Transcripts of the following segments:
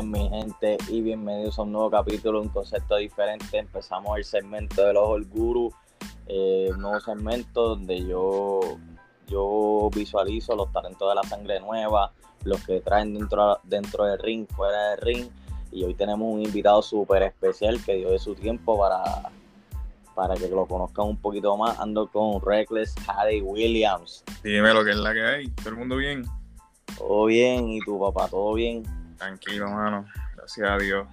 mi gente, y bienvenidos a un nuevo capítulo, un concepto diferente. Empezamos el segmento de los Guru, eh, un nuevo segmento donde yo, yo visualizo los talentos de la sangre nueva, los que traen dentro, dentro del ring, fuera del ring. Y hoy tenemos un invitado súper especial que dio de su tiempo para, para que lo conozcan un poquito más. Ando con Reckless Harry Williams. Dime lo que es la que hay, todo el mundo bien. Todo bien, ¿y tu papá? ¿Todo bien? Tranquilo, mano. Gracias a Dios.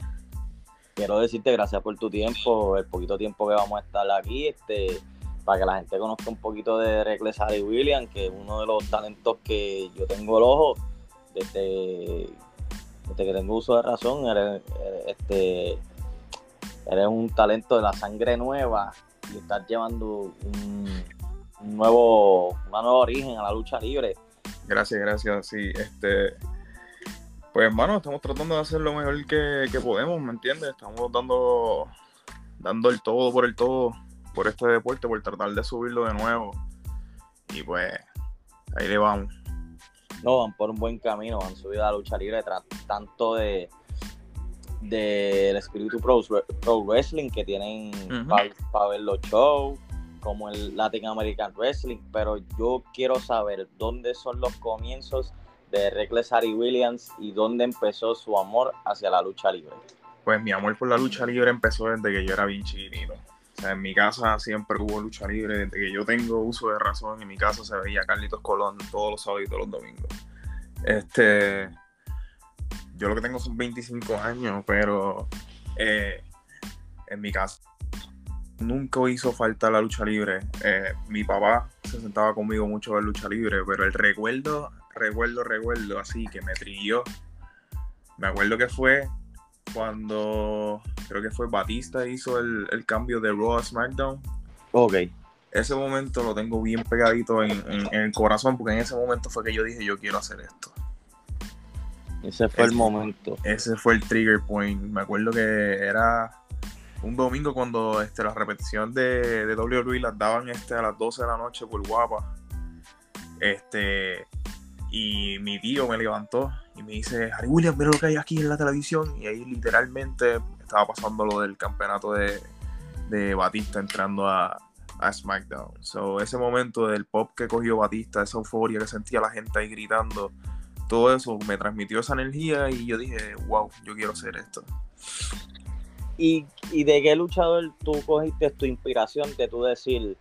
Quiero decirte gracias por tu tiempo, el poquito tiempo que vamos a estar aquí, este, para que la gente conozca un poquito de Reckless Harry Williams, que es uno de los talentos que yo tengo el ojo desde, desde que tengo uso de razón. Eres, este, eres un talento de la sangre nueva y estás llevando un, un nuevo, una nueva origen a la lucha libre Gracias, gracias. Sí, este. Pues, hermano, estamos tratando de hacer lo mejor que, podemos, ¿me entiendes? Estamos dando, dando el todo por el todo por este deporte, por tratar de subirlo de nuevo. Y pues, ahí le vamos. No, van por un buen camino, han subido a la lucha libre tanto de del espíritu pro, wrestling que tienen para ver los shows como el Latin American Wrestling, pero yo quiero saber dónde son los comienzos de Reckless Harry Williams y dónde empezó su amor hacia la lucha libre. Pues mi amor por la lucha libre empezó desde que yo era bien chiquitito. O sea, en mi casa siempre hubo lucha libre, desde que yo tengo uso de razón, en mi casa se veía Carlitos Colón todos los sábados y todos los domingos. Este, yo lo que tengo son 25 años, pero eh, en mi casa nunca hizo falta la lucha libre. Eh, mi papá se sentaba conmigo mucho en lucha libre, pero el recuerdo, recuerdo, recuerdo, así que me trilló. Me acuerdo que fue cuando creo que fue Batista hizo el, cambio de Raw a SmackDown. Ok. Ese momento lo tengo bien pegadito en, el corazón, porque en ese momento fue que yo dije, yo quiero hacer esto. Ese fue el momento. Ese fue el trigger point. Me acuerdo que era un domingo cuando este, la repetición de, de WWE las daban este, a las 12 de la noche por guapa. Este, y mi tío me levantó y me dice, Harry Williams, mira lo que hay aquí en la televisión. Y ahí literalmente estaba pasando lo del campeonato de, de Batista entrando a, a SmackDown. So, ese momento del pop que cogió Batista, esa euforia que sentía la gente ahí gritando, todo eso me transmitió esa energía y yo dije, wow, yo quiero hacer esto. ¿Y, de qué luchador tú cogiste tu inspiración de tú decir,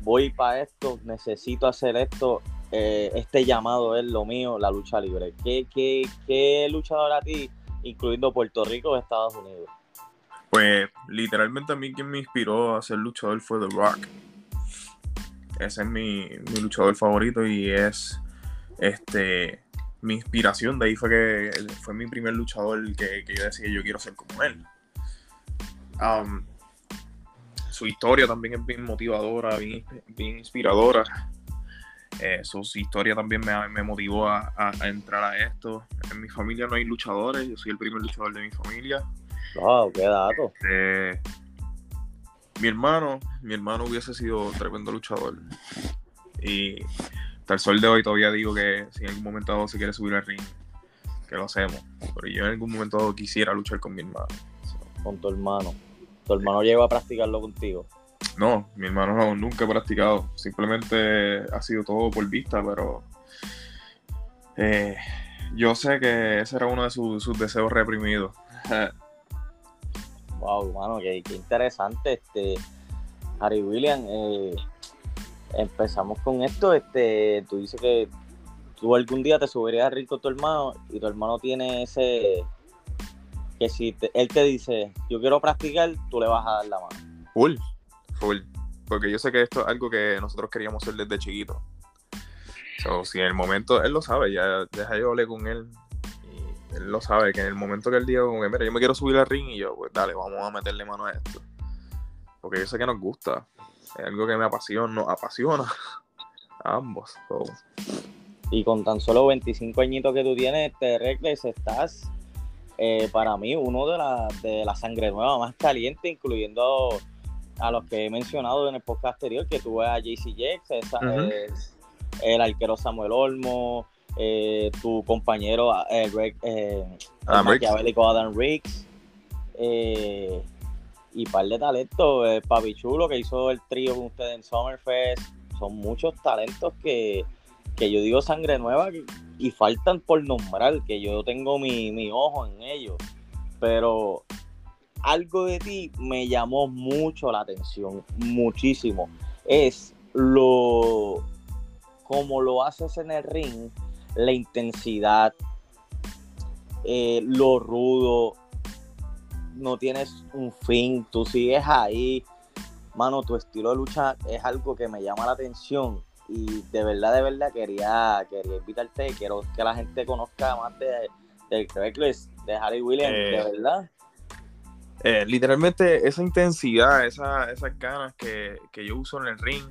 voy para esto, necesito hacer esto, eh, este llamado es lo mío, la lucha libre? ¿Qué, qué, qué luchador a ti, incluyendo Puerto Rico o Estados Unidos? Pues literalmente a mí quien me inspiró a ser luchador fue The Rock. Ese es mi, mi luchador favorito y es este mi inspiración. De ahí fue que fue mi primer luchador que, que yo decía yo quiero ser como él. Um, su historia también es bien motivadora, bien, inspiradora. Eh, su, historia también me, motivó a, entrar a esto. En mi familia no hay luchadores, yo soy el primer luchador de mi familia. Wow, qué dato. Este, mi hermano, mi hermano hubiese sido tremendo luchador. Y hasta el sol de hoy todavía digo que si en algún momento dado se quiere subir al ring, que lo hacemos. Pero yo en algún momento dado quisiera luchar con mi hermano. Con tu hermano. ¿Tu hermano llegó a practicarlo contigo? No, mi hermano nunca ha practicado. Simplemente ha sido todo por vista, pero eh, yo sé que ese era uno de sus, deseos reprimidos. wow, hermano, qué, interesante. Este, Harry William, eh, empezamos con esto. Este, tú dices que tú algún día te subirías a rir con tu hermano y tu hermano tiene ese que si él te dice, yo quiero practicar, tú le vas a dar la mano. Full, Porque yo sé que esto es algo que nosotros queríamos hacer desde chiquito. So, si en el momento, él lo sabe, ya deja yo hablé con él. Y él lo sabe, que en el momento que él diga, como que, mira, yo me quiero subir al ring y yo, pues dale, vamos a meterle mano a esto. Porque yo sé que nos gusta. Es algo que me apasiona, apasiona a ambos. Y con tan solo 25 añitos que tú tienes, te regles, estás eh, para mí uno de la, de la sangre nueva más caliente, incluyendo a los que he mencionado en el podcast anterior, que tuve a JC Jex, el arquero Samuel Olmo, eh, tu compañero eh, Greg, eh, maquiavélico Adam Riggs, eh, y par de talentos, Papi Chulo que hizo el trío con ustedes en Summerfest, son muchos talentos que, que yo digo sangre nueva y faltan por nombrar, que yo tengo mi, mi ojo en ellos, pero algo de ti me llamó mucho la atención, muchísimo. Es lo como lo haces en el ring, la intensidad, eh, lo rudo, no tienes un fin, tú sigues ahí. Mano, tu estilo de lucha es algo que me llama la atención y de verdad, de verdad quería, quería invitarte, quiero que la gente conozca más de, del Craigslist, de Harry Williams, de eh, verdad. Eh, literalmente esa intensidad, esa, esas ganas que, yo uso en el ring,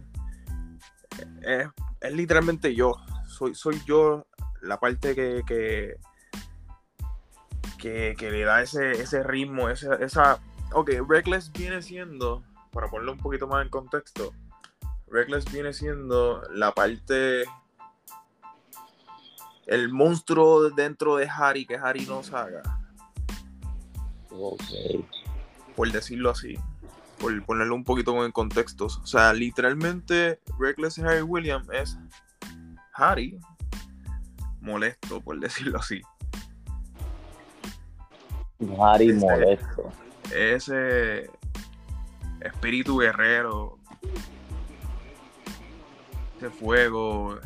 eh, es, literalmente yo. Soy, soy yo la parte que, que, que, le da ese, ese ritmo, esa, esa... Ok, Reckless viene siendo, para ponerlo un poquito más en contexto, Reckless viene siendo la parte. El monstruo dentro de Harry que Harry no saga. Por decirlo así. Por ponerlo un poquito en contexto. O sea, literalmente, Reckless Harry Williams es Harry molesto, por decirlo así. Harry molesto. Ese espíritu guerrero este fuego.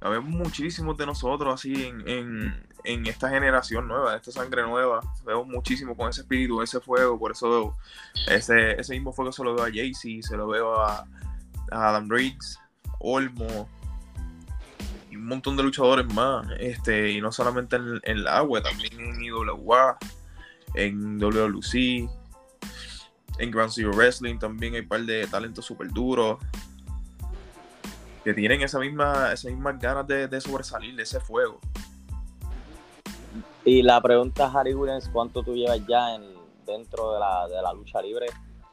Vemos muchísimos de nosotros así en, esta generación nueva, esta sangre nueva. Vemos muchísimo con ese espíritu, ese fuego. Por eso ese, ese mismo fuego se lo veo a Jaycee, se lo veo a, Adam Riggs, Olmo y un montón de luchadores más. Este, y no solamente en, el agua, también en IWA, en WLC, en Grand Zero Wrestling también hay un par de talentos súper duros que tienen esa misma, esas mismas ganas de, sobresalir de ese fuego. Y la pregunta, Harry Williams, ¿cuánto tú llevas ya en, dentro de la, lucha libre?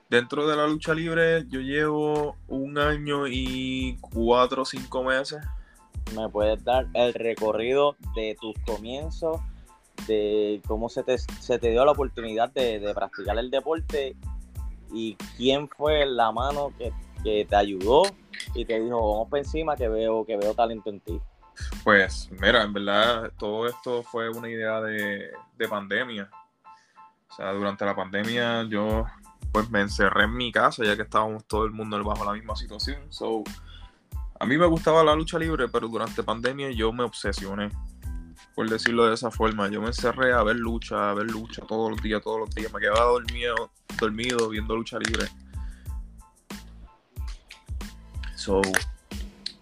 Dentro de la lucha libre yo llevo un año y cuatro o cinco meses. ¿Me puedes dar el recorrido de tus comienzos, de cómo se te, se te dio la oportunidad de, de practicar el deporte y quién fue la mano que que te ayudó y te dijo, vamos para encima que veo, que veo talento en ti? Pues mira, en verdad todo esto fue una idea de, pandemia. O sea, durante la pandemia yo pues me encerré en mi casa ya que estábamos todo el mundo bajo la misma situación. So, a mí me gustaba la lucha libre, pero durante pandemia yo me obsesioné, por decirlo de esa forma. Yo me encerré a ver lucha, a ver lucha todos los días, todos los días. Me quedaba dormido, dormido viendo lucha libre. So,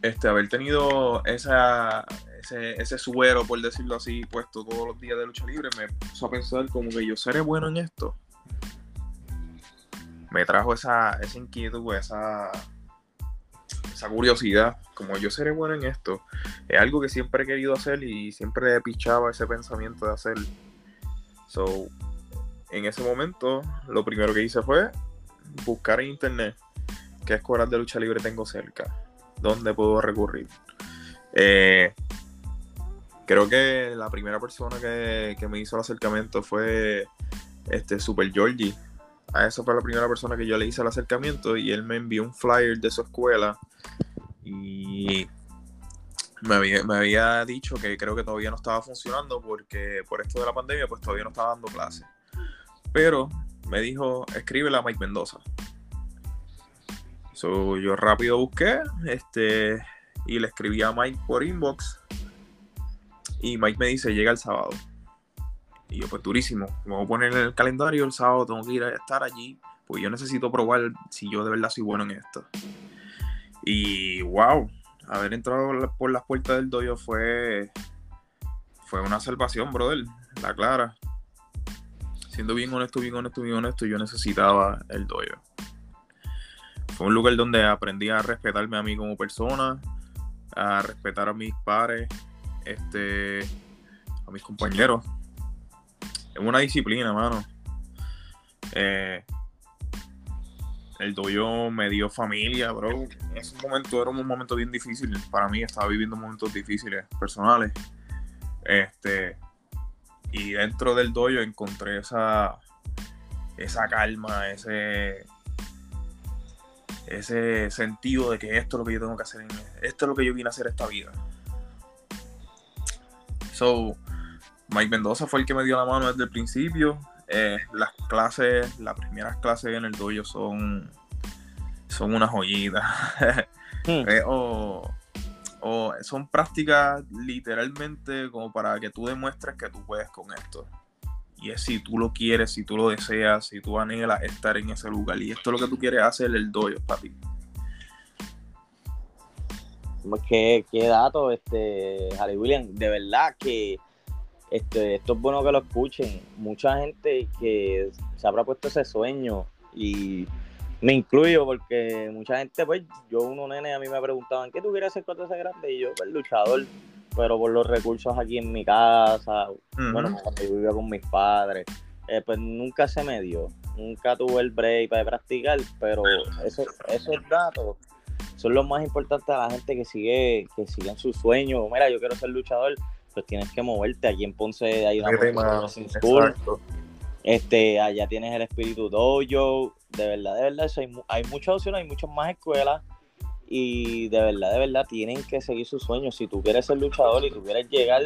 este, haber tenido esa, ese, ese suero, por decirlo así, puesto todos los días de lucha libre, me puso a pensar como que yo seré bueno en esto. Me trajo esa, esa inquietud, esa, esa curiosidad, como yo seré bueno en esto. Es algo que siempre he querido hacer y siempre pichaba ese pensamiento de hacer. So, en ese momento, lo primero que hice fue buscar en internet ¿Qué escuelas de lucha libre tengo cerca? ¿Dónde puedo recurrir? Eh, creo que la primera persona que, me hizo el acercamiento fue este Super Georgie. A esa fue la primera persona que yo le hice el acercamiento y él me envió un flyer de su escuela y me había, me había, dicho que creo que todavía no estaba funcionando porque por esto de la pandemia pues todavía no estaba dando clases. Pero me dijo, escríbela a Mike Mendoza. So, yo rápido busqué este, y le escribí a Mike por inbox. Y Mike me dice, llega el sábado. Y yo, pues durísimo. Me voy a poner en el calendario el sábado, tengo que ir a estar allí. Pues yo necesito probar si yo de verdad soy bueno en esto. Y wow, haber entrado por las puertas del dojo fue, fue una salvación, brother. La clara. Siendo bien honesto, bien honesto, bien honesto, yo necesitaba el dojo fue un lugar donde aprendí a respetarme a mí como persona, a respetar a mis pares, este, a mis compañeros. Es una disciplina, mano. Eh, el doyo me dio familia, bro. En ese momento era un momento bien difícil. Para mí estaba viviendo momentos difíciles, personales. Este, y dentro del doyo encontré esa, esa calma, ese, ese sentido de que esto es lo que yo tengo que hacer, esto es lo que yo vine a hacer esta vida. So, Mike Mendoza fue el que me dio la mano desde el principio. Eh, las clases, las primeras clases en el dojo son, son una joyita. Hmm. Eh, o, son prácticas literalmente como para que tú demuestres que tú puedes con esto. Y es si tú lo quieres, si tú lo deseas, si tú anhelas estar en ese lugar. Y esto es lo que tú quieres hacer, el dojo, papi. ¿Qué, qué dato, este, Harry William? De verdad que este, esto es bueno que lo escuchen. Mucha gente que se habrá puesto ese sueño y me incluyo porque mucha gente, pues yo uno nene a mí me preguntaban, ¿qué tú quieres hacer cuando seas grande? Y yo, pues luchador, pero por los recursos aquí en mi casa, bueno, cuando yo vivía con mis padres, eh, pues nunca se me dio, nunca tuve el break para practicar, pero eso, esos datos son los más importantes a la gente que sigue, que sigue en su sueño. Mira, yo quiero ser luchador, pues tienes que moverte. Aquí en Ponce hay una. Este, allá tienes el Espíritu Dojo. De verdad, de verdad, hay, hay muchas opciones, hay muchas más escuelas. Y de verdad, de verdad, tienen que seguir sus sueños. Si tú quieres ser luchador y tú quieres llegar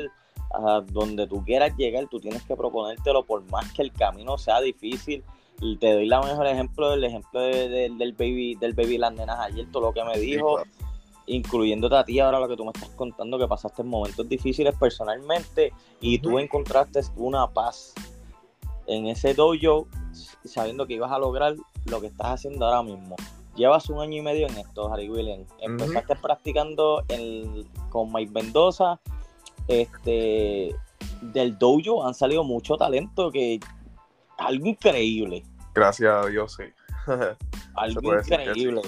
a donde tú quieras llegar, tú tienes que proponértelo por más que el camino sea difícil. te doy la mejor ejemplo, el ejemplo del baby, del baby Landenas ayer, todo lo que me dijo incluyéndote a ti ahora lo que tú me estás contando, que pasaste momentos difíciles personalmente y tú encontraste una paz en ese dojo sabiendo que ibas a lograr lo que estás haciendo ahora mismo. Llevas un año y medio en esto, Harry Williams. Empezaste practicando con Mike Mendoza. Este, del dojo han salido mucho talento que algo increíble. Gracias a Dios, sí. algo increíble.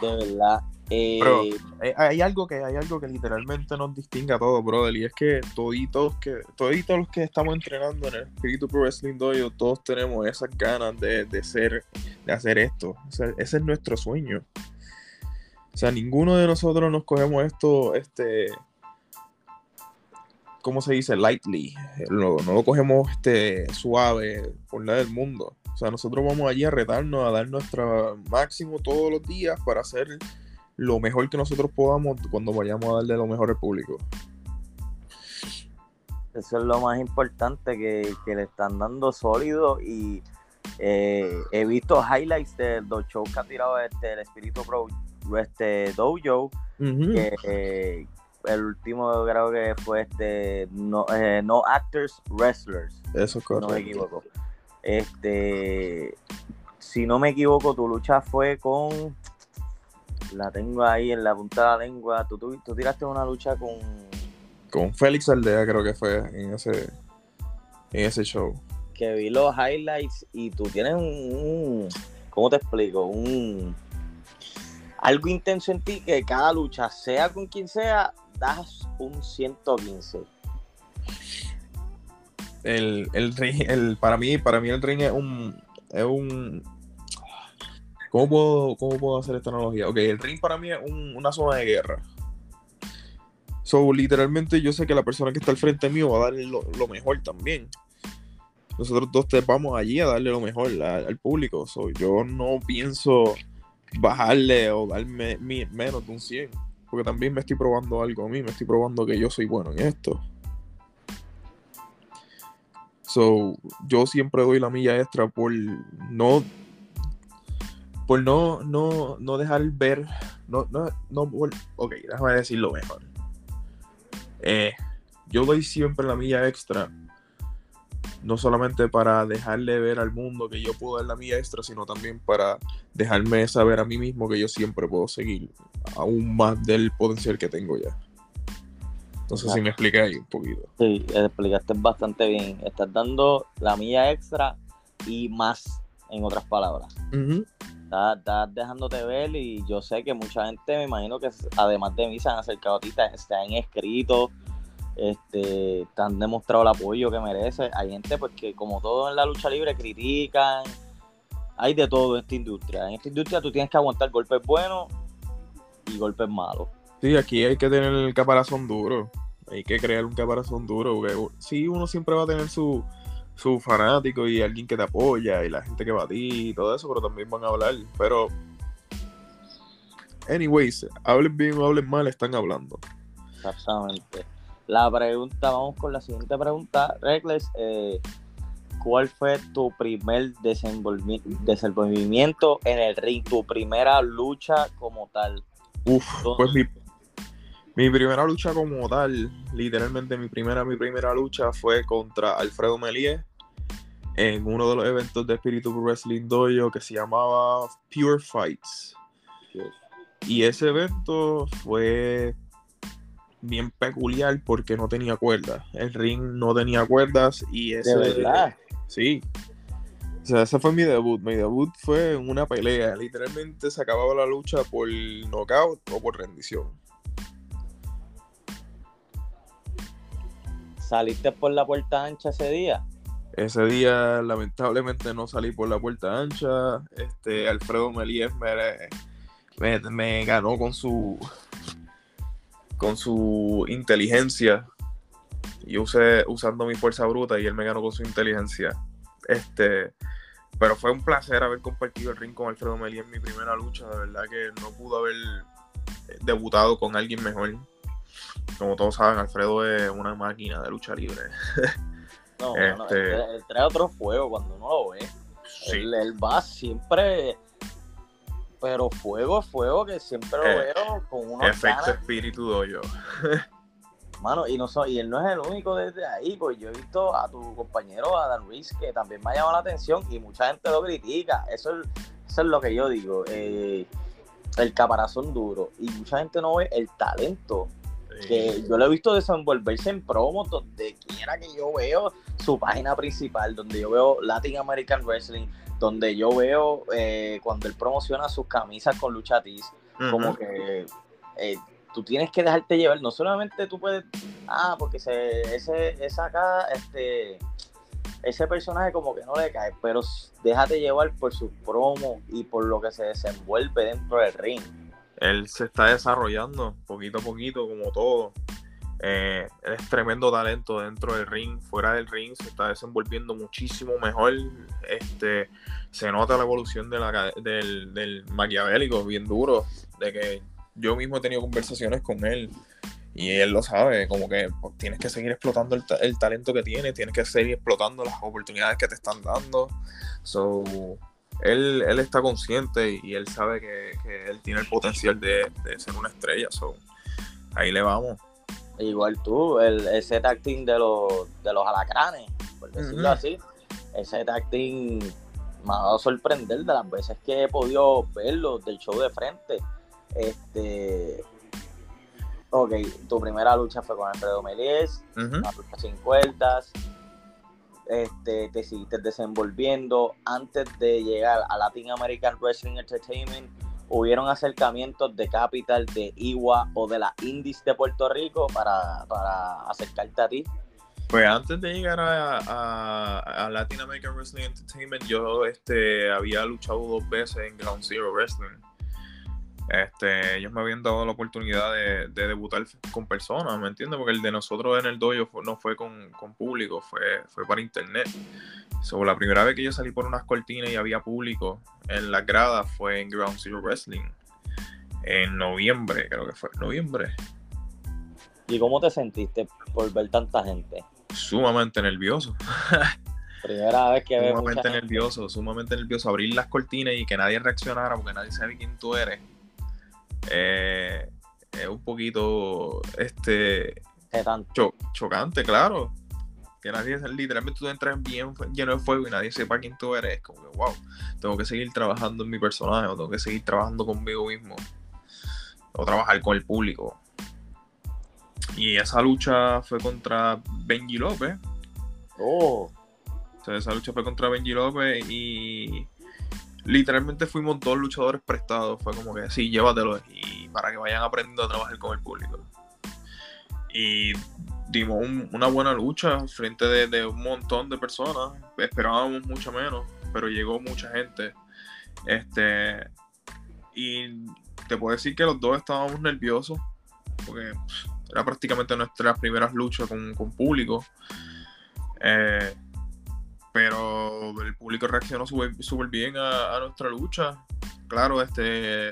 De verdad. Pero eh, hay algo que hay algo que literalmente nos distingue a todos, brother, y es que toditos que toditos los que estamos entrenando en el Espíritu Pro Wrestling Dojo, todos tenemos esas ganas de, de ser hacer esto. ese es nuestro sueño. O sea, ninguno de nosotros nos cogemos esto este ¿cómo se dice? lightly. No, no lo cogemos este suave por nada del mundo. O sea, nosotros vamos allí a retarnos, a dar nuestro máximo todos los días para hacer lo mejor que nosotros podamos cuando vayamos a darle lo mejor al público. Eso es lo más importante que, le están dando sólido y eh, he visto highlights de los shows que ha tirado este, el Espíritu Pro este Dojo, que eh, el último creo que fue este no, eh, no Actors Wrestlers. Eso es correcto. No me equivoco. Este, si no me equivoco, tu lucha fue con la tengo ahí en la punta de la lengua. Tú, tú, tiraste una lucha con. Con Félix Aldea, creo que fue en ese, en ese show. Que vi los highlights y tú tienes un, ¿Cómo te explico? Un. Algo intenso en ti que cada lucha, sea con quien sea, das un 115. El, el, el, para mí, para mí el ring es un, es un ¿Cómo puedo, ¿Cómo puedo hacer esta analogía? Ok, el ring para mí es una zona de guerra. So, literalmente yo sé que la persona que está al frente mío va a darle lo, mejor también. Nosotros dos te vamos allí a darle lo mejor al público. So, yo no pienso bajarle o darme menos de un 100. Porque también me estoy probando algo a mí. Me estoy probando que yo soy bueno en esto. So, yo siempre doy la milla extra por no por no, no, no dejar ver, no, no, no, ok, déjame decirlo mejor. Eh, yo doy siempre la milla extra, no solamente para dejarle ver al mundo que yo puedo dar la milla extra, sino también para dejarme saber a mí mismo que yo siempre puedo seguir aún más del potencial que tengo ya. Entonces, si me expliqué ahí un poquito. Sí, explicaste bastante bien. Estás dando la milla extra y más, en otras palabras estás, dejándote ver y yo sé que mucha gente, me imagino que además de mí se han acercado a ti, te, han escrito, este, te han demostrado el apoyo que merece. Hay gente pues que como todo en la lucha libre critican, hay de todo en esta industria. En esta industria tú tienes que aguantar golpes buenos y golpes malos. Sí, aquí hay que tener el caparazón duro. Hay que crear un caparazón duro. Porque sí, uno siempre va a tener su, su fanático y alguien que te apoya y la gente que va a ti y todo eso, pero también van a hablar. Pero, anyways, hablen bien o hablen mal, están hablando. Exactamente. La pregunta, vamos con la siguiente pregunta. Regles, eh, ¿cuál fue tu primer desenvolvimiento en el ring? Tu primera lucha como tal. Uf, pues mi, mi primera lucha como tal, literalmente mi primera, mi primera lucha fue contra Alfredo Melier en uno de los eventos de Espíritu Wrestling Dojo que se llamaba Pure Fights. Y ese evento fue bien peculiar porque no tenía cuerdas. El ring no tenía cuerdas y ese. ¿De verdad? Sí. O sea, ese fue mi debut. Mi debut fue en una pelea. Literalmente se acababa la lucha por knockout o por rendición. ¿Saliste por la puerta ancha ese día? Ese día, lamentablemente, no salí por la puerta ancha. Este, Alfredo Melies me, me, ganó con su con su inteligencia. Y usé usando mi fuerza bruta y él me ganó con su inteligencia. Este, pero fue un placer haber compartido el ring con Alfredo Melies en mi primera lucha. De verdad que no pudo haber debutado con alguien mejor como todos saben, Alfredo es una máquina de lucha libre. No, este... él, trae otro fuego cuando uno lo ve. Él, va siempre. Pero fuego, fuego, que siempre lo eh, veo con unos Efecto espíritu doy yo. Mano, y, no y él no es el único desde ahí, pues yo he visto a tu compañero Adam Ruiz que también me ha llamado la atención y mucha gente lo critica. Eso es, eso es lo que yo digo. Eh, el caparazón duro. Y mucha gente no ve el talento que yo lo he visto desenvolverse en promos donde quiera que yo veo su página principal, donde yo veo Latin American Wrestling, donde yo veo eh, cuando él promociona sus camisas con luchatis, como que eh, tú tienes que dejarte llevar, no solamente tú puedes, ah, porque se, ese, esa acá, este, ese personaje como que no le cae, pero déjate llevar por sus promos y por lo que se desenvuelve dentro del ring. Él se está desarrollando poquito a poquito, como todo. Eh, es tremendo talento dentro del ring, fuera del ring se está desenvolviendo muchísimo mejor. Este, se nota la evolución de del, del maquiavélico bien duro, de que yo mismo he tenido conversaciones con él y él lo sabe, como que pues, tienes que seguir explotando el, el, talento que tiene, tienes que seguir explotando las oportunidades que te están dando. So, él, él está consciente y él sabe que, él tiene el potencial de, ser una estrella. So, ahí le vamos. Igual tú, el, ese tacting de los, de los alacranes, por decirlo así, ese tacting me ha dado a sorprender de las veces que he podido verlo del show de frente. Este, ok, tu primera lucha fue con Alfredo Melies, una lucha sin cuerdas, este, te seguiste desenvolviendo. Antes de llegar a Latin American Wrestling Entertainment, hubieron acercamientos de Capital, de Iwa o de la Indies de Puerto Rico para, acercarte a ti. Pues antes de llegar a, Latin American Wrestling Entertainment, yo este, había luchado dos veces en Ground Zero Wrestling. Este, ellos me habían dado la oportunidad de, debutar con personas, ¿me entiendes? Porque el de nosotros en el dojo no fue con, público, fue, fue para internet. So, la primera vez que yo salí por unas cortinas y había público en las gradas fue en Ground Zero Wrestling. En noviembre, creo que fue. Noviembre. ¿Y cómo te sentiste por ver tanta gente? Sumamente nervioso. Primera vez que veo. Sumamente nervioso, sumamente nervioso. Abrir las cortinas y que nadie reaccionara porque nadie sabe quién tú eres eh, es un poquito este chocante, claro. Que nadie, literalmente tú entras bien lleno de fuego y nadie sepa quién tú eres. Como que, wow, tengo que seguir trabajando en mi personaje, o tengo que seguir trabajando conmigo mismo, o trabajar con el público. Y esa lucha fue contra Benji López. Oh. esa lucha fue contra Benji López y literalmente fuimos dos luchadores prestados. Fue como que sí, llévatelo y para que vayan aprendiendo a trabajar con el público. Y dimos una buena lucha frente de, un montón de personas. Esperábamos mucho menos, pero llegó mucha gente. Este, y te puedo decir que los dos estábamos nerviosos, porque era prácticamente nuestras primeras luchas con, público. Eh, pero el público reaccionó súper bien a, nuestra lucha. Claro, este,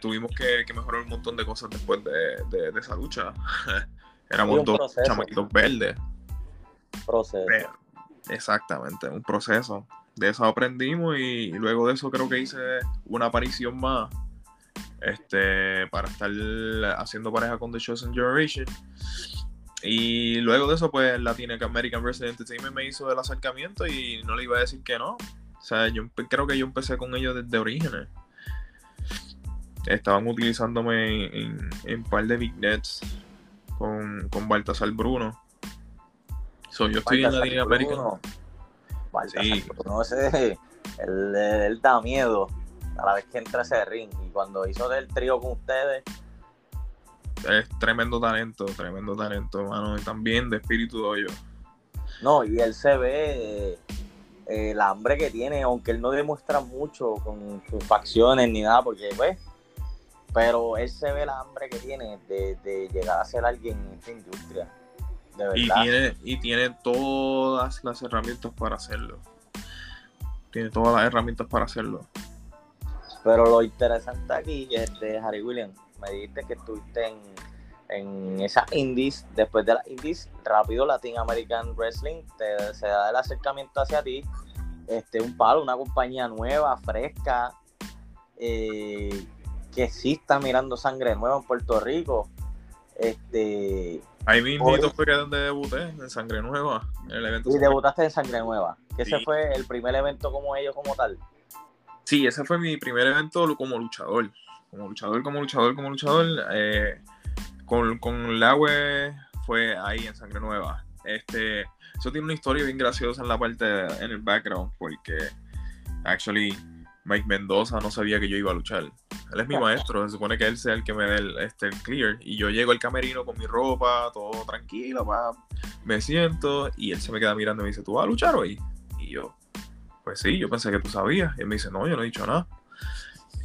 tuvimos que, mejorar un montón de cosas después de, esa lucha. Éramos dos chamaquitos verdes. Proceso. exactamente, un proceso. De eso aprendimos y, luego de eso creo que hice una aparición más este, para estar haciendo pareja con The Chosen Generation. Y luego de eso, pues Latin American Wrestling Entertainment me hizo el acercamiento y no le iba a decir que no. O sea, yo creo que yo empecé con ellos desde orígenes. Estaban utilizándome en, un par de Big Nets con, con Baltasar Bruno. So, yo estoy en Latin American. Baltasar sí. Bruno, ese, él, da miedo a la vez que entra ese ring. Y cuando hizo el trío con ustedes, es tremendo talento, tremendo talento, hermano. Y también de espíritu de hoyo. No, y él se ve eh, el hambre que tiene, aunque él no demuestra mucho con sus facciones ni nada, porque pues, pero él se ve el hambre que tiene de, llegar a ser alguien en esta industria. De verdad. Y tiene, y tiene todas las herramientas para hacerlo. Tiene todas las herramientas para hacerlo. Pero lo interesante aquí, este, Harry Williams, me dijiste que estuviste en, en esas indies, después de las indies, rápido Latin American Wrestling te, se da el acercamiento hacia ti, este, un palo, una compañía nueva, fresca, eh, que sí está mirando sangre nueva en Puerto Rico. Este, Ahí mismo fue donde debuté, en Sangre Nueva, en el evento. Y debutaste en Sangre Nueva, que ese fue el primer evento como ellos, como tal. Sí, ese fue mi primer evento como luchador como luchador, como luchador, como luchador, eh, con, con web fue ahí en Sangre Nueva. Este, eso tiene una historia bien graciosa en la parte, en el background, porque actually Mike Mendoza no sabía que yo iba a luchar. Él es mi maestro, se supone que él sea el que me dé el, este, clear. Y yo llego al camerino con mi ropa, todo tranquilo, me siento, y él se me queda mirando y me dice, ¿tú vas a luchar hoy? Y yo, pues sí, yo pensé que tú sabías. Y él me dice, no, yo no he dicho nada.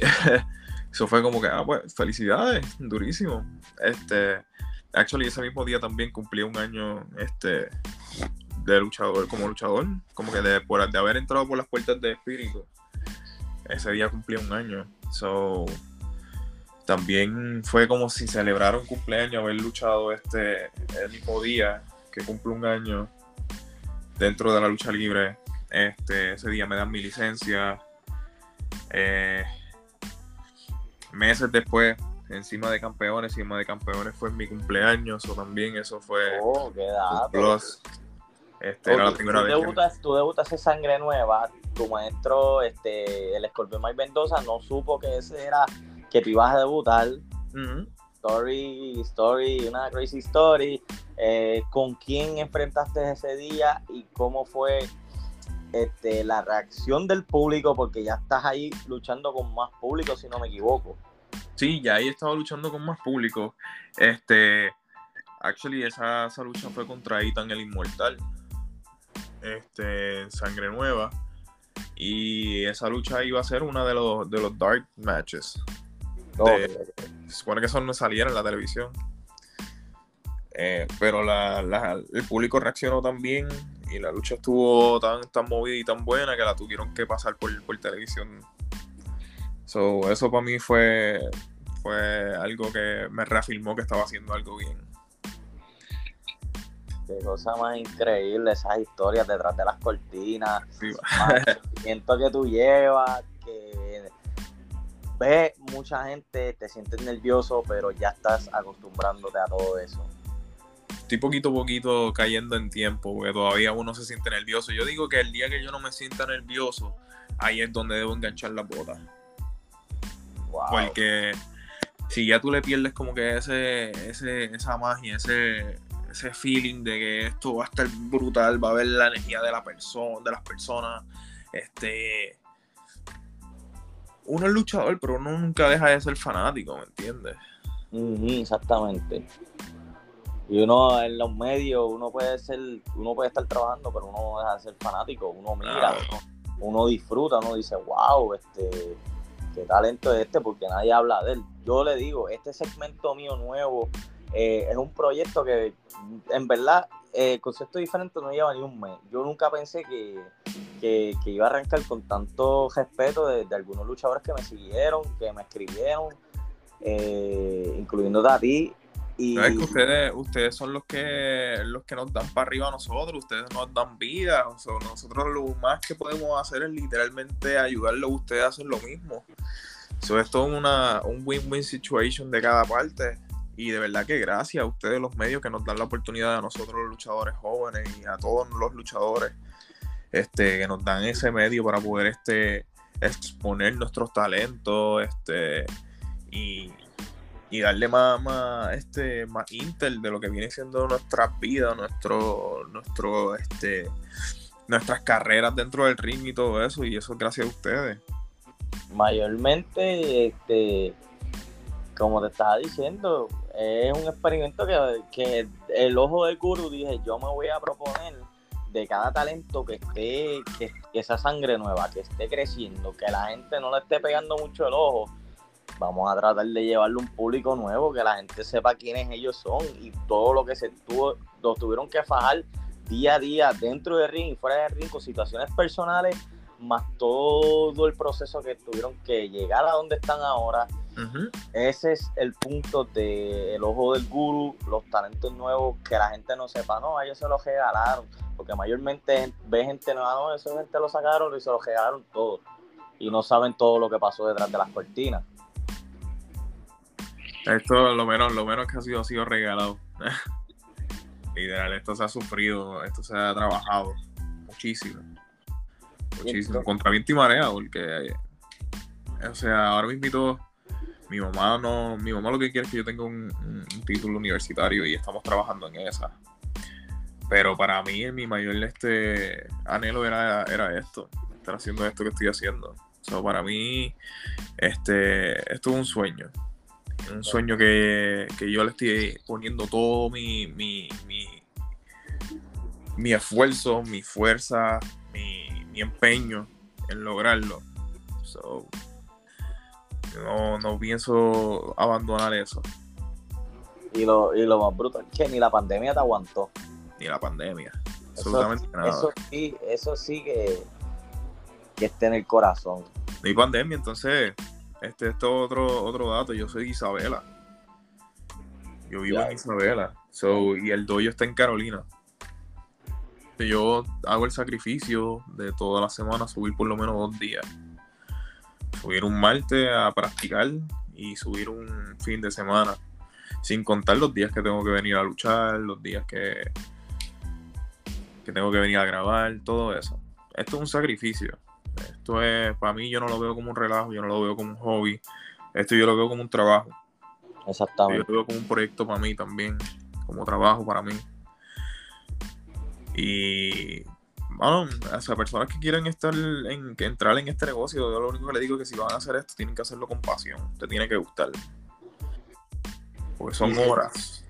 Eso fue como que, ah, pues, felicidades, durísimo. Este, actually, ese mismo día también cumplí un año, este, de luchador, como luchador, como que de, por, de haber entrado por las puertas de espíritu. Ese día cumplí un año. So, también fue como si celebrara un cumpleaños haber luchado este el mismo día que cumple un año dentro de la lucha libre. Este, ese día me dan mi licencia. Eh, meses después, encima de campeones, encima de campeones fue mi cumpleaños, o también eso fue oh, qué Este, era la primera tú vez. Debutas, Tú debutas en Sangre Nueva, tu maestro, este, el escorpión Mike Mendoza, no supo que ese era, que tú ibas a debutar. Story, story, una crazy story. Eh, ¿Con quién enfrentaste ese día y cómo fue este, la reacción del público, porque ya estás ahí luchando con más público, si no me equivoco. Sí, ya ahí he estado luchando con más público. Este, actually, esa, esa lucha fue contra Ethan el Inmortal. Este, Sangre Nueva. Y esa lucha iba a ser una de los, de los dark matches. se supone que eso no saliera en la televisión. Eh, pero el público reaccionó también y la lucha estuvo tan, tan movida y tan buena que la tuvieron que pasar por, por televisión. So, eso para mí fue, fue algo que me reafirmó que estaba haciendo algo bien. Qué cosa más increíble esas historias detrás de las cortinas, el sentimiento que tú llevas, que ves mucha gente, te sientes nervioso, pero ya estás acostumbrándote a todo eso estoy poquito a poquito cayendo en tiempo, porque todavía uno se siente nervioso. Yo digo que el día que yo no me sienta nervioso, ahí es donde debo enganchar la bota. Porque si ya tú le pierdes como que ese, ese, esa magia, ese, ese feeling de que esto va a estar brutal, va a ver la energía de la persona, de las personas, este uno es luchador, pero uno nunca deja de ser fanático, ¿me entiendes? exactamente. Y uno en los medios, uno puede ser, uno puede estar trabajando, pero uno deja de ser fanático, uno mira, uno disfruta, uno dice, wow, este, qué talento es este, porque nadie habla de él. Yo le digo, este segmento mío nuevo eh, es un proyecto que en verdad el concepto diferente no lleva ni un mes. Yo nunca pensé que, iba a arrancar con tanto respeto de, algunos luchadores que me siguieron, que me escribieron, eh, incluyendo a ti. Y... es que ustedes, ustedes son los que los que nos dan para arriba a nosotros, ustedes nos dan vida. nosotros lo más que podemos hacer es literalmente ayudarlos ustedes a hacer lo mismo. Eso es todo una, un win-win situation de cada parte. Y de verdad que gracias a ustedes, los medios, que nos dan la oportunidad a nosotros, los luchadores jóvenes, y a todos los luchadores, este, que nos dan ese medio para poder este, exponer nuestros talentos, este, y, darle más, más, este, más intel de lo que viene siendo nuestras vidas, nuestro, nuestro, este, nuestras carreras dentro del ring y todo eso, y eso es gracias a ustedes. Mayormente, este, como te estaba diciendo, es un experimento que, el ojo del guru dije, yo me voy a proponer de cada talento que esté, que, esa sangre nueva, que esté creciendo, que la gente no le esté pegando mucho el ojo, vamos a tratar de llevarle un público nuevo, que la gente sepa quiénes ellos son y todo lo que se tuvo, lo tuvieron que fajar día a día dentro del ring y fuera del ring con situaciones personales, más todo el proceso que tuvieron que llegar a donde están ahora. Ese es el punto del ojo del guru, los talentos nuevos que la gente no sepa, no, ellos se los regalaron, porque mayormente ve gente nueva, no, esa gente lo sacaron y se los regalaron todo, y no saben todo lo que pasó detrás de las cortinas. Esto lo menos, lo menos que ha sido, ha sido regalado. Literal, esto se ha sufrido, esto se ha trabajado muchísimo. Muchísimo. Contra viento y marea, porque o sea, ahora mismo mi mamá no, mi mamá lo que quiere es que yo tenga un, título universitario y estamos trabajando en esa. Pero para mí mi mayor este anhelo era, era esto, estar haciendo esto que estoy haciendo. So, para mí, este, esto es un sueño. Un sueño que, yo le estoy poniendo todo mi, mi, mi, esfuerzo, mi fuerza, mi, mi empeño en lograrlo. So, no, no pienso abandonar eso. Y lo, y lo más brutal es que ni la pandemia te aguantó. Ni la pandemia. Absolutamente nada. Eso sí, eso sí que, que esté en el corazón. Ni pandemia, entonces, este, es otro, otro dato. Yo soy Isabela. Yo vivo en Isabela. So, y el doyo está en Carolina. Yo hago el sacrificio de toda la semana subir por lo menos dos días subir un martes a practicar y subir un fin de semana. Sin contar los días que tengo que venir a luchar, los días que, que tengo que venir a grabar, todo eso. Esto es un sacrificio. Esto es, para mí, yo no lo veo como un relajo, yo no lo veo como un hobby. Esto yo lo veo como un trabajo. Exactamente. Yo lo veo como un proyecto para mí también, como trabajo para mí. Y bueno, o sea, personas que quieren estar en, que entrar en este negocio, yo lo único que le digo es que si van a hacer esto, tienen que hacerlo con pasión. Te tiene que gustar. Porque son horas.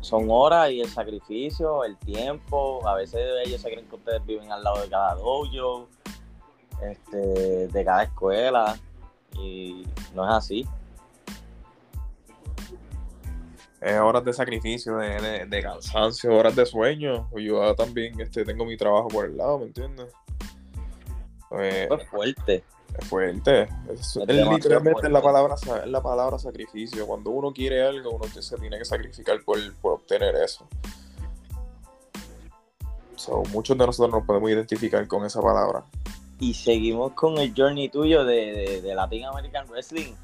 Son horas y el sacrificio, el tiempo. A veces ellos se creen que ustedes viven al lado de cada dojo, este, de cada escuela. Y no es así es horas de sacrificio, de, cansancio, horas de sueño. Yo también este, tengo mi trabajo por el lado, ¿me entiendes? Pues, es fuerte. Fuerte. Es, literalmente es la, palabra, la palabra sacrificio. Cuando uno quiere algo, uno se tiene que sacrificar por, obtener eso. muchos de nosotros nos podemos identificar con esa palabra. Y seguimos con el journey tuyo de, de Latin American Wrestling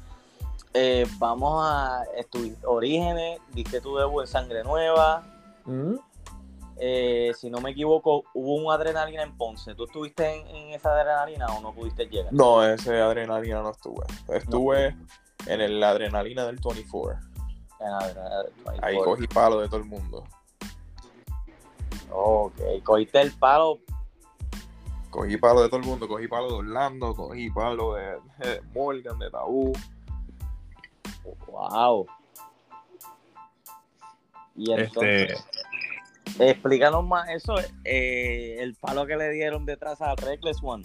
eh, vamos a tus orígenes, viste tu debut en Sangre Nueva. Mm. Eh, si no me equivoco, hubo un adrenalina en Ponce. ¿Tú estuviste en, esa adrenalina o no pudiste llegar? No, ese adrenalina no estuve. Estuve en el adrenalina del 24. En adrenalina del 24. Ahí cogí palo de todo el mundo. Ok, cogiste el palo. Cogí palo de todo el mundo, cogí palo de Orlando, cogí palo de, de Morgan, de Tabú. Wow. Y este, Explícanos más eso, eh, el palo que le dieron detrás a Reckless One.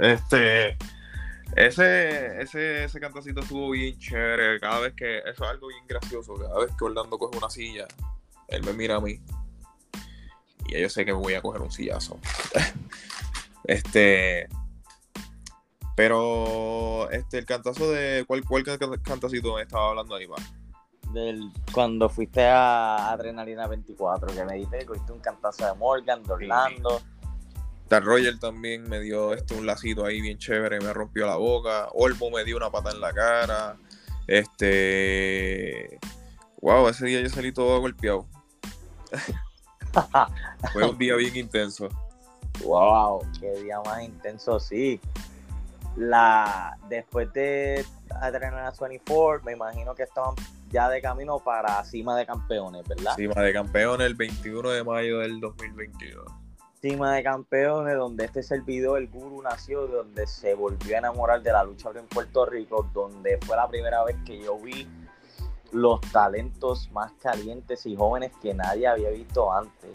Este, ese, ese, cantacito estuvo bien chévere. Cada vez que, eso es algo bien gracioso. Cada vez que Orlando coge una silla, él me mira a mí. Y yo sé que me voy a coger un sillazo. este, pero este, el cantazo de. ¿Cuál, cuál cantacito me estaba hablando ahí, va? Del, cuando fuiste a Adrenalina 24, que me dijiste que cogiste un cantazo de Morgan, de Orlando. Star Roger también me dio este, un lacito ahí bien chévere, me rompió la boca. Olmo me dio una pata en la cara. Este. Wow, ese día yo salí todo golpeado. Fue un día bien intenso. Wow, qué día más intenso, sí la después de Adrenalina 24, me imagino que estaban ya de camino para Cima de Campeones, ¿verdad? Cima de Campeones el 21 de mayo del 2022. Cima de Campeones, donde este servidor, el Guru, nació, donde se volvió a enamorar de la lucha en Puerto Rico, donde fue la primera vez que yo vi los talentos más calientes y jóvenes que nadie había visto antes.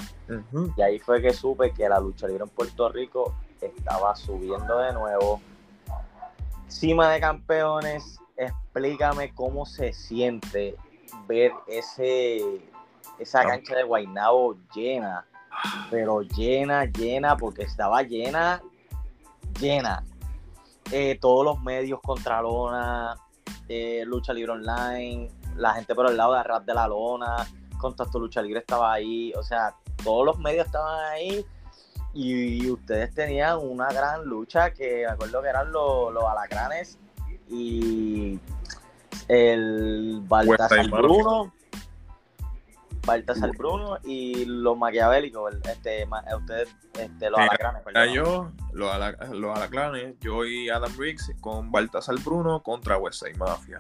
Y ahí fue que supe que la lucha libre en Puerto Rico estaba subiendo de nuevo Cima de campeones, explícame cómo se siente ver ese esa cancha de Guaynabo llena, pero llena, llena, porque estaba llena, llena. Eh, todos los medios contra lona, eh, lucha libre online, la gente por el lado de rap de la lona, contacto lucha libre estaba ahí, o sea, todos los medios estaban ahí y, ustedes tenían una gran lucha que me acuerdo que eran los, alacranes y el Baltasar Bruno. Baltasar Bruno y los maquiavélicos, este, ustedes, este, los alacranes. Yo, los, alacranes, yo y Adam Riggs con Baltasar Bruno contra Westside Mafia.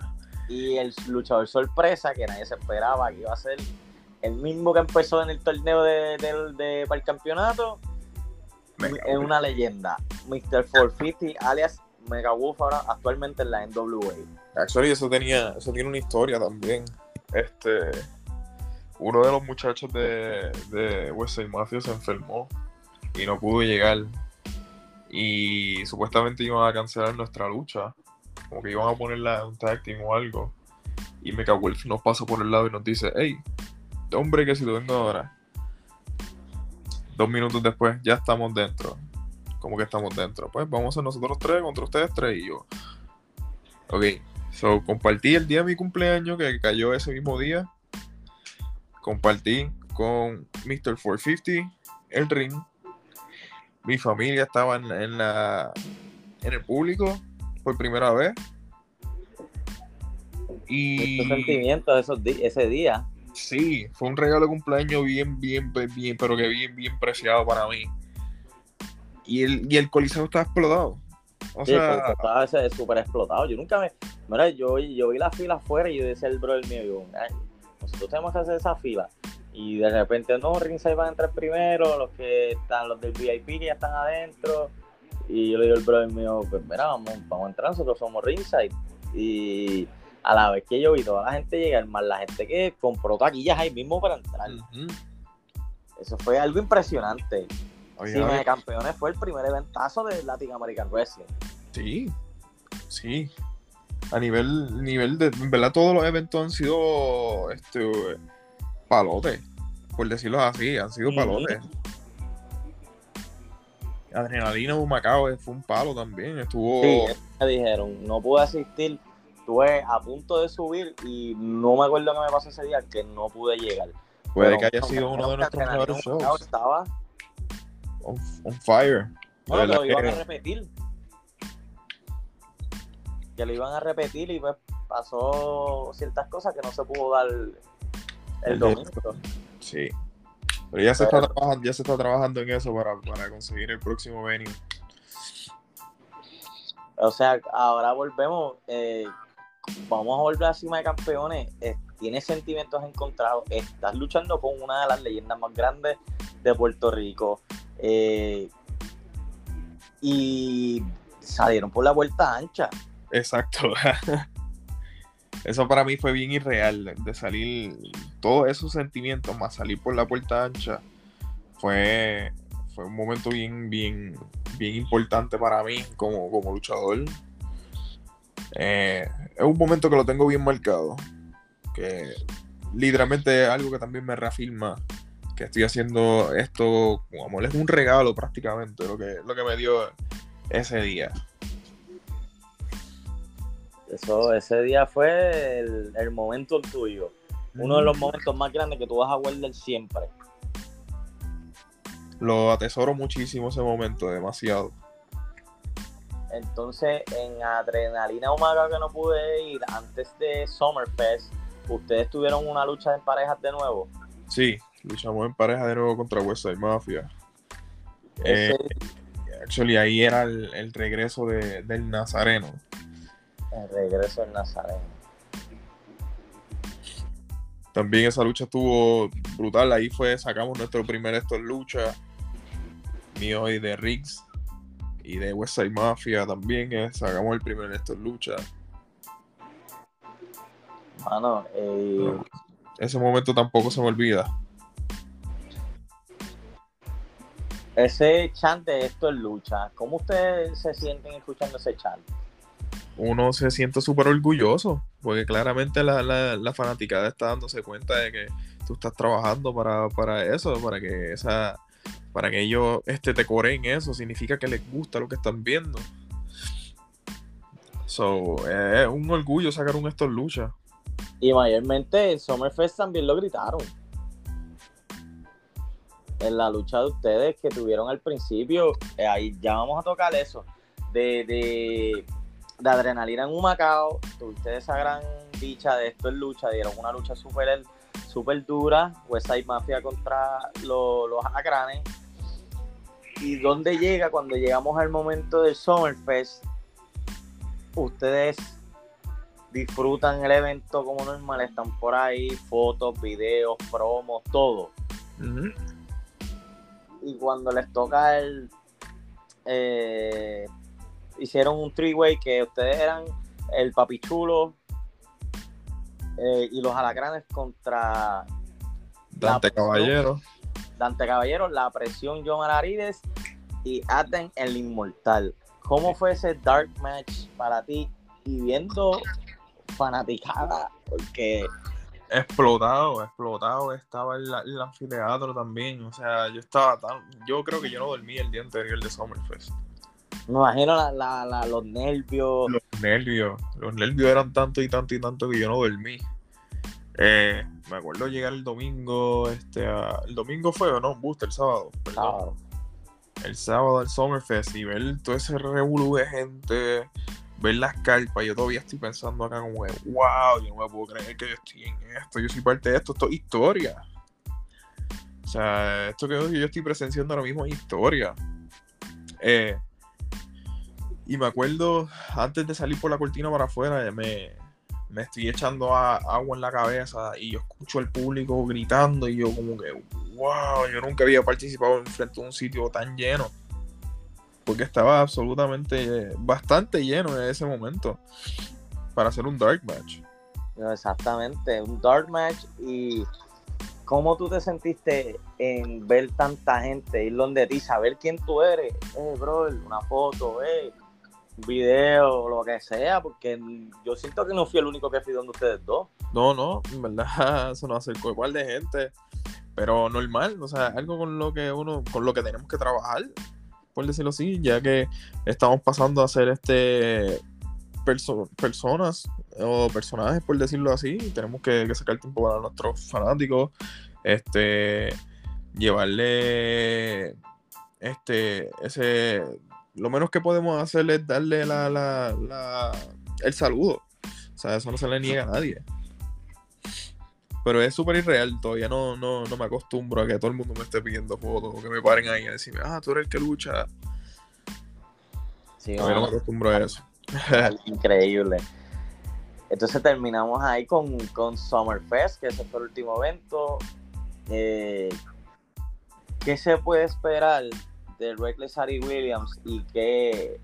Y el luchador sorpresa, que nadie se esperaba que iba a ser el mismo que empezó en el torneo de, de para el campeonato, es una leyenda. Mr. 450, alias Mega Wolf, ahora actualmente en la NWA. Actually, eso tenía, eso tiene una historia también. Este, uno de los muchachos de, de Mafia se enfermó y no pudo llegar. Y supuestamente iban a cancelar nuestra lucha. Como que iban a ponerla en un tag team o algo. Y Mega Wolf nos pasa por el lado y nos dice, hey, hombre que si lo vengo ahora Dos minutos después, ya estamos dentro. ¿Cómo que estamos dentro? Pues vamos a nosotros tres contra ustedes tres y yo. Ok, so compartí el día de mi cumpleaños que cayó ese mismo día. Compartí con Mr. 450 el ring. Mi familia estaba en, la en el público por primera vez. Y. sentimientos esos ese día. Sí, fue un regalo de cumpleaños bien, bien, bien, pero que bien, bien preciado para mí. Y el, y el coliseo estaba explotado. O sea, estaba súper explotado. Yo nunca me. Mira, yo, yo vi la fila afuera y yo decía el brother mío, yo, nosotros tenemos que hacer esa fila. Y de repente, no, Ringside va a entrar primero, los que están, los del VIP que ya están adentro. Y yo le digo al brother mío, pues mira, vamos, vamos a entrar, nosotros somos Ringside. Y a la vez que yo vi toda la gente llegar, más la gente que compró taquillas ahí mismo para entrar. Eso fue algo impresionante. Cine de Campeones fue el primer eventazo de Latin American Wrestling. Sí, sí. A nivel, nivel de, en verdad todos los eventos han sido este palotes, por decirlo así, han sido palotes. Adrenalina Macao fue un palo también, estuvo... Sí, me dijeron, no pude asistir estuve a punto de subir y no me acuerdo qué me pasó ese día que no pude llegar. Puede que haya sido uno de nuestros mejores shows. Estaba on, fire. Bueno, que lo iban a repetir. Que lo iban a repetir y pues pasó ciertas cosas que no se pudo dar el, domingo. Sí. Pero ya se, está trabajando, ya se está trabajando en eso para, para conseguir el próximo venue. O sea, ahora volvemos. Eh, vamos a volver a cima de campeones, eh, tienes sentimientos encontrados, estás luchando con una de las leyendas más grandes de Puerto Rico. Eh, y salieron por la vuelta ancha. Exacto. eso para mí fue bien irreal, de salir, todos esos sentimientos, más salir por la puerta ancha, fue, fue un momento bien, bien, bien importante para mí como, como luchador. Eh, es un momento que lo tengo bien marcado, que literalmente es algo que también me reafirma que estoy haciendo esto como es un regalo prácticamente lo que, lo que me dio ese día. Eso, ese día fue el, momento tuyo. Uno de los momentos más grandes que tú vas a guardar siempre. Lo atesoro muchísimo ese momento, demasiado. Entonces, en Adrenalina Humaga que no pude ir antes de Summerfest, ¿ustedes tuvieron una lucha en parejas de nuevo? Sí, luchamos en pareja de nuevo contra Westside Mafia. Eh, actually, ahí era el, regreso del Nazareno. El regreso del Nazareno. También esa lucha estuvo brutal. Ahí fue, sacamos nuestro primer esto lucha. Mío y de Riggs. Y de Westside Mafia también. Eh, sacamos el primer esto lucha. Mano, eh, ese momento tampoco se me olvida. Ese chant de esto es lucha. ¿Cómo ustedes se sienten escuchando ese chant? Uno se siente súper orgulloso, porque claramente la, la, fanaticada está dándose cuenta de que tú estás trabajando para, eso, para que esa para que ellos este, te coreen eso, significa que les gusta lo que están viendo. So, es un orgullo sacar un esto lucha. Y mayormente en Summerfest también lo gritaron en la lucha de ustedes que tuvieron al principio, eh, ahí ya vamos a tocar eso, de, de, adrenalina en un Macao, tuviste esa gran dicha de esto en lucha, dieron una lucha súper super dura, Westside Mafia contra los, los alacranes, y dónde llega cuando llegamos al momento del Summerfest, ustedes disfrutan el evento como normal, están por ahí, fotos, videos, promos, todo y cuando les toca el eh, hicieron un three-way que ustedes eran el papichulo eh, y los alacranes contra Dante Caballero. Dante Caballero, la presión John Ararides y Aten el Inmortal. ¿Cómo fue ese dark match para ti? Y viendo fanaticada, porque explotado, explotado estaba el, el, anfiteatro también. O sea, yo estaba tan. Yo creo que yo no dormí el día anterior de Summerfest. Me imagino los nervios. Los nervios. Los nervios eran tanto y tanto y tanto que yo no dormí. Eh, me acuerdo llegar el domingo. Este, el domingo fue, ¿o no? Booster, el sábado. Perdón. El sábado al Summerfest y ver todo ese revolú de gente ver las carpas, yo todavía estoy pensando acá como, wow, yo no me puedo creer que yo estoy en esto, yo soy parte de esto, esto es historia. O sea, esto que yo estoy presenciando ahora mismo es historia. Eh, y me acuerdo, antes de salir por la cortina para afuera, me, me estoy echando agua en la cabeza y yo escucho al público gritando y yo como que, wow, yo nunca había participado en frente un sitio tan lleno porque estaba absolutamente bastante lleno en ese momento para hacer un dark match. exactamente, un dark match y cómo tú te sentiste en ver tanta gente ir donde ti, saber quién tú eres, eh, bro, una foto, eh, un video, lo que sea, porque yo siento que no fui el único que fui donde ustedes dos. No, no, en verdad eso nos acercó igual de gente, pero normal, o sea, algo con lo que uno, con lo que tenemos que trabajar por decirlo así, ya que estamos pasando a ser este personas o personajes, por decirlo así, tenemos que, sacar tiempo para nuestros fanáticos, este llevarle este ese lo menos que podemos hacer es darle la, la, la, el saludo. O sea, eso no se le niega a nadie. Pero es súper irreal, todavía no, no, no me acostumbro a que todo el mundo me esté pidiendo fotos o que me paren ahí a decirme, ah, tú eres el que lucha. Sí, todavía no me acostumbro a eso. Increíble. Entonces terminamos ahí con, con Summerfest, que ese fue el último evento. Eh, ¿Qué se puede esperar de Reckless Harry Williams y qué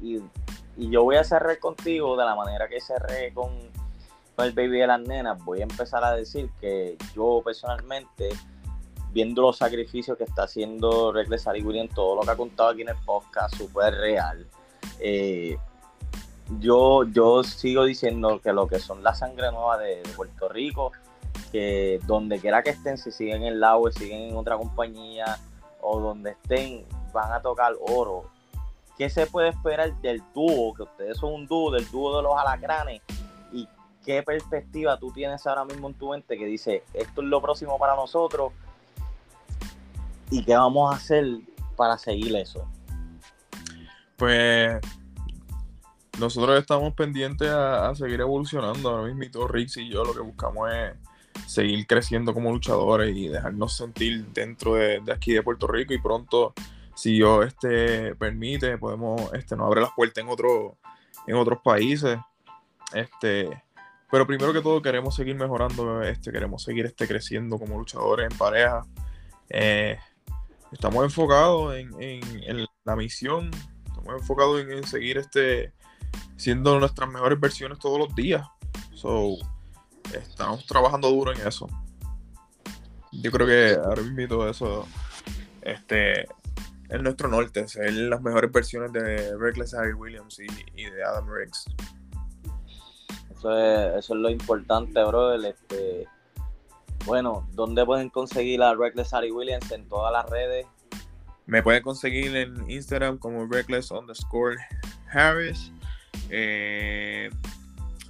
y, y, yo voy a cerrar contigo de la manera que cerré con el baby de las nenas, voy a empezar a decir que yo personalmente, viendo los sacrificios que está haciendo Reckless Harry Williams, todo lo que ha contado aquí en el podcast, súper real. Eh, yo, yo sigo diciendo que lo que son la sangre nueva de, Puerto Rico, que donde quiera que estén, si siguen en el lago, siguen en otra compañía o donde estén, van a tocar oro. ¿Qué se puede esperar del dúo? Que ustedes son un dúo, del dúo de los alacranes. ¿Y qué perspectiva tú tienes ahora mismo en tu mente que dice, esto es lo próximo para nosotros? ¿Y qué vamos a hacer para seguir eso? Pues nosotros estamos pendientes a, seguir evolucionando. Ahora mismo Rix y yo lo que buscamos es seguir creciendo como luchadores y dejarnos sentir dentro de, aquí de Puerto Rico y pronto si Dios este, permite podemos este, nos abre las puertas en otro, en otros países este pero primero que todo queremos seguir mejorando este queremos seguir este creciendo como luchadores en pareja eh, estamos enfocados en, la misión estamos enfocados en, en seguir este siendo nuestras mejores versiones todos los días. So, estamos trabajando duro en eso. Yo creo que ahora mismo eso este, es nuestro norte, ser las mejores versiones de Reckless Harry Williams y, de Adam Riggs. Eso es, eso es lo importante, brother. Este, bueno, ¿dónde pueden conseguir a Reckless Harry Williams? En todas las redes. Me pueden conseguir en Instagram como Reckless underscore Harris. Eh,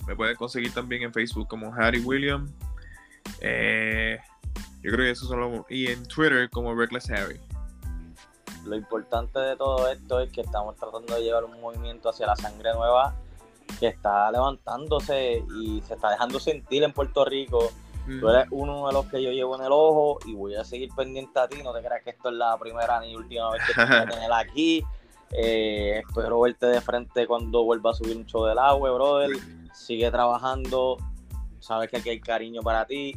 me pueden conseguir también en Facebook como Harry William. Eh, yo creo que eso solo. Y en Twitter como Reckless Harry. Lo importante de todo esto es que estamos tratando de llevar un movimiento hacia la sangre nueva que está levantándose y se está dejando sentir en Puerto Rico. Tú eres uno de los que yo llevo en el ojo y voy a seguir pendiente a ti. No te creas que esto es la primera ni última vez que te voy a tener aquí. Eh, espero verte de frente cuando vuelva a subir un show del agua, brother. Sigue trabajando, sabes que aquí hay cariño para ti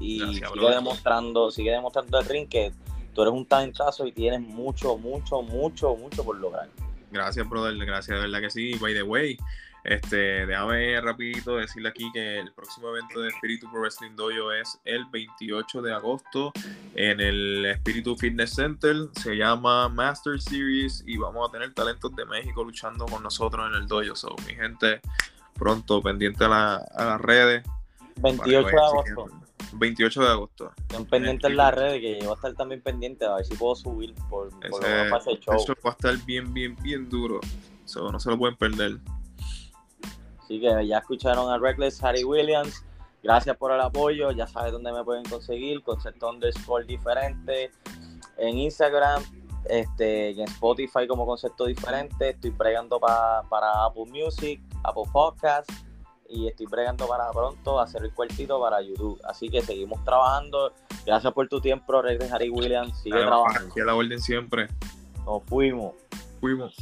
y sigue demostrando, sigue demostrando el ring que tú eres un talentazo y tienes mucho, mucho, mucho, mucho por lograr. Gracias, brother, gracias, de verdad que sí. By the way, este, déjame rapidito decirle aquí que el próximo evento de Espíritu Pro Wrestling Dojo es el 28 de agosto en el Espíritu Fitness Center. Se llama Master Series y vamos a tener talentos de México luchando con nosotros en el dojo. So, mi gente, pronto pendiente a, las redes. 28 de agosto. 28 de agosto. Estén pendientes en las redes que yo voy a estar también pendiente a ver si puedo subir por, por ese, show. Eso va a estar bien, bien, bien duro. So, no se lo pueden perder. Así que ya escucharon a Reckless Harry Williams. Gracias por el apoyo. Ya sabes dónde me pueden conseguir. Concepto underscore diferente. En Instagram, este, en Spotify como concepto diferente. Estoy bregando para Apple Music, Apple Podcast. Y estoy bregando para pronto hacer el cuartito para YouTube. Así que seguimos trabajando. Gracias por tu tiempo, Reckless Harry Williams. Sigue trabajando. Aquí a la orden siempre. Nos fuimos. Fuimos.